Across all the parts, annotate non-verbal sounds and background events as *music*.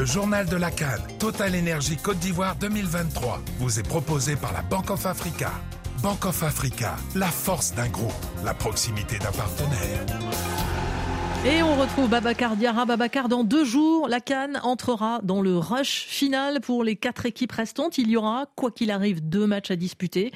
Le journal de la Cannes, Total Énergie Côte d'Ivoire 2023, vous est proposé par la Banque of Africa. Banque of Africa, la force d'un groupe, la proximité d'un partenaire. Et on retrouve Babacar Diarra. Babacar, dans deux jours, la Cannes entrera dans le rush final pour les quatre équipes restantes. Il y aura, quoi qu'il arrive, deux matchs à disputer.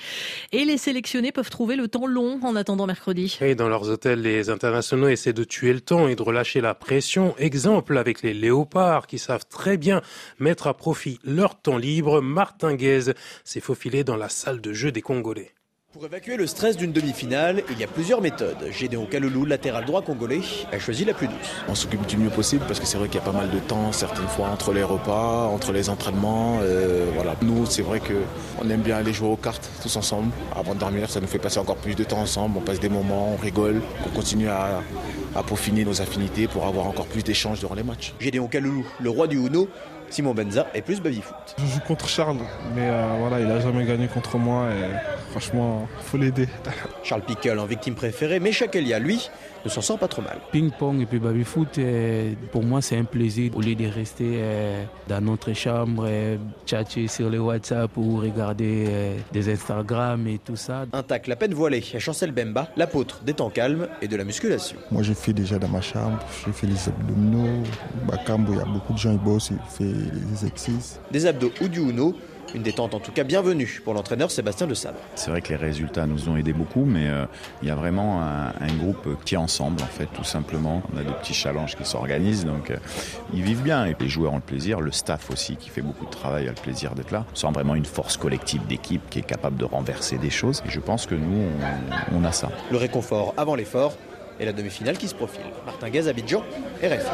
Et les sélectionnés peuvent trouver le temps long en attendant mercredi. Et dans leurs hôtels, les internationaux essaient de tuer le temps et de relâcher la pression. Exemple avec les léopards qui savent très bien mettre à profit leur temps libre. Martin Guez s'est faufilé dans la salle de jeu des Congolais. Pour évacuer le stress d'une demi-finale, il y a plusieurs méthodes. Gédéon Kaloulou, latéral droit congolais, a choisi la plus douce. On s'occupe du mieux possible parce que c'est vrai qu'il y a pas mal de temps, certaines fois entre les repas, entre les entraînements. Euh, voilà. Nous, c'est vrai qu'on aime bien aller jouer aux cartes tous ensemble. Avant de dormir, ça nous fait passer encore plus de temps ensemble. On passe des moments, on rigole, on continue à, à peaufiner nos affinités pour avoir encore plus d'échanges durant les matchs. Gédéon Kaloulou, le roi du Uno, Simon Benza est plus baby-foot. Je joue contre Charles, mais euh, voilà, il a jamais gagné contre moi et franchement, faut l'aider. Charles Pickle en victime préférée, mais Chakelia, lui, ne s'en sort pas trop mal. Ping-pong et puis baby-foot, euh, pour moi, c'est un plaisir. Au lieu de rester euh, dans notre chambre, tchatcher sur les WhatsApp ou regarder des Instagram et tout ça. Un tacle à peine voilé à Chancel Bemba, l'apôtre des temps calmes et de la musculation. Moi, je fais déjà dans ma chambre, je fais les abdominaux. Bakambo, il y a beaucoup de gens qui bossent, ils font les exercices. Des abdos ou du Uno, une détente en tout cas bienvenue pour l'entraîneur Sébastien de Sable. C'est vrai que les résultats nous ont aidé beaucoup, mais euh, il y a vraiment un, un, groupe qui est ensemble, en fait, tout simplement. On a des petits challenges qui s'organisent, donc euh, ils vivent bien. Et les joueurs ont le plaisir, le staff aussi, qui fait beaucoup de travail, a le plaisir d'être là. On sent vraiment une force collective d'équipe qui est capable de renverser des choses. Et je pense que nous, on, on a ça. Le réconfort avant l'effort et la demi-finale qui se profile. Martin Gaz, Abidjan, RF.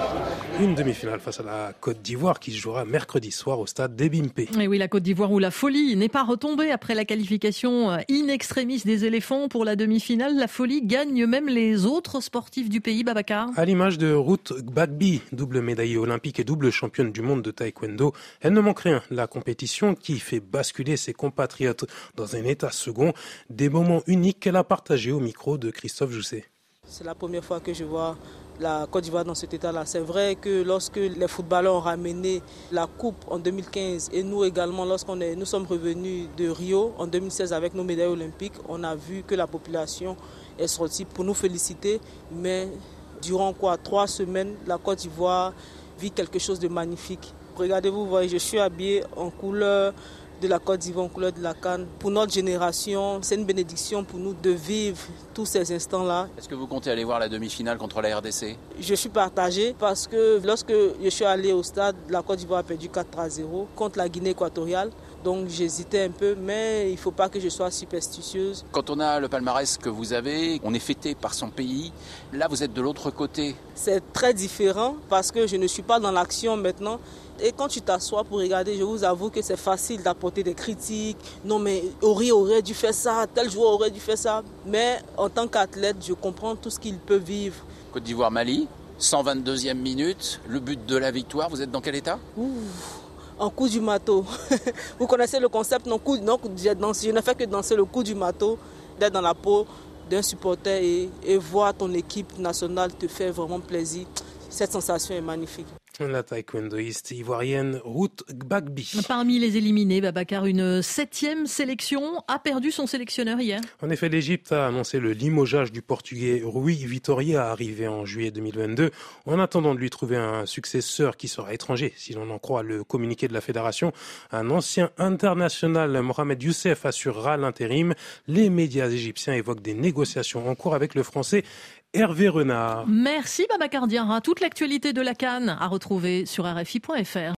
Une demi-finale face à la Côte d'Ivoire qui se jouera mercredi soir au stade d'Ebimpe. Et oui, la Côte d'Ivoire où la folie n'est pas retombée après la qualification in extremis des éléphants pour la demi-finale. La folie gagne même les autres sportifs du pays, Babacar. À l'image de Ruth Gbagbi, double médaillée olympique et double championne du monde de taekwondo, elle ne manque rien. La compétition qui fait basculer ses compatriotes dans un état second, des moments uniques qu'elle a partagés au micro de Christophe Jousset. C'est la première fois que je vois la Côte d'Ivoire dans cet état-là. C'est vrai que lorsque les footballeurs ont ramené la coupe en 2015 et nous également, lorsqu'on nous sommes revenus de Rio en 2016 avec nos médailles olympiques, on a vu que la population est sortie pour nous féliciter. Mais durant quoi Trois semaines, la Côte d'Ivoire vit quelque chose de magnifique. Regardez-vous, voyez, je suis habillé en couleur de la Côte d'Ivoire en couleur de la Cannes. Pour notre génération, c'est une bénédiction pour nous de vivre tous ces instants-là. Est-ce que vous comptez aller voir la demi-finale contre la RDC Je suis partagé parce que lorsque je suis allé au stade, la Côte d'Ivoire a perdu 4 à 0 contre la Guinée équatoriale. Donc j'hésitais un peu, mais il ne faut pas que je sois superstitieuse. Quand on a le palmarès que vous avez, on est fêté par son pays. Là, vous êtes de l'autre côté. C'est très différent parce que je ne suis pas dans l'action maintenant. Et quand tu t'assois pour regarder, je vous avoue que c'est facile d'apporter des critiques. Non, mais Ori aurait dû faire ça, tel joueur aurait dû faire ça. Mais en tant qu'athlète, je comprends tout ce qu'il peut vivre. Côte d'Ivoire-Mali, 122e minute, le but de la victoire. Vous êtes dans quel état? Ouh en coup du matos. *laughs* Vous connaissez le concept, coup, non, je ne fais que danser le coup du matos, d'être dans la peau d'un supporter et, et voir ton équipe nationale te fait vraiment plaisir. Cette sensation est magnifique. La taekwondoïste ivoirienne Ruth Gbagbi. Parmi les éliminés, Babacar, une septième sélection a perdu son sélectionneur hier. En effet, l'Égypte a annoncé le limogeage du portugais Rui Vitória arrivé en juillet 2022 en attendant de lui trouver un successeur qui sera étranger, si l'on en croit le communiqué de la fédération. Un ancien international, Mohamed Youssef, assurera l'intérim. Les médias égyptiens évoquent des négociations en cours avec le français Hervé Renard. Merci Babacar Diarra. Toute l'actualité de la Cannes à retrouver sur RFI.fr.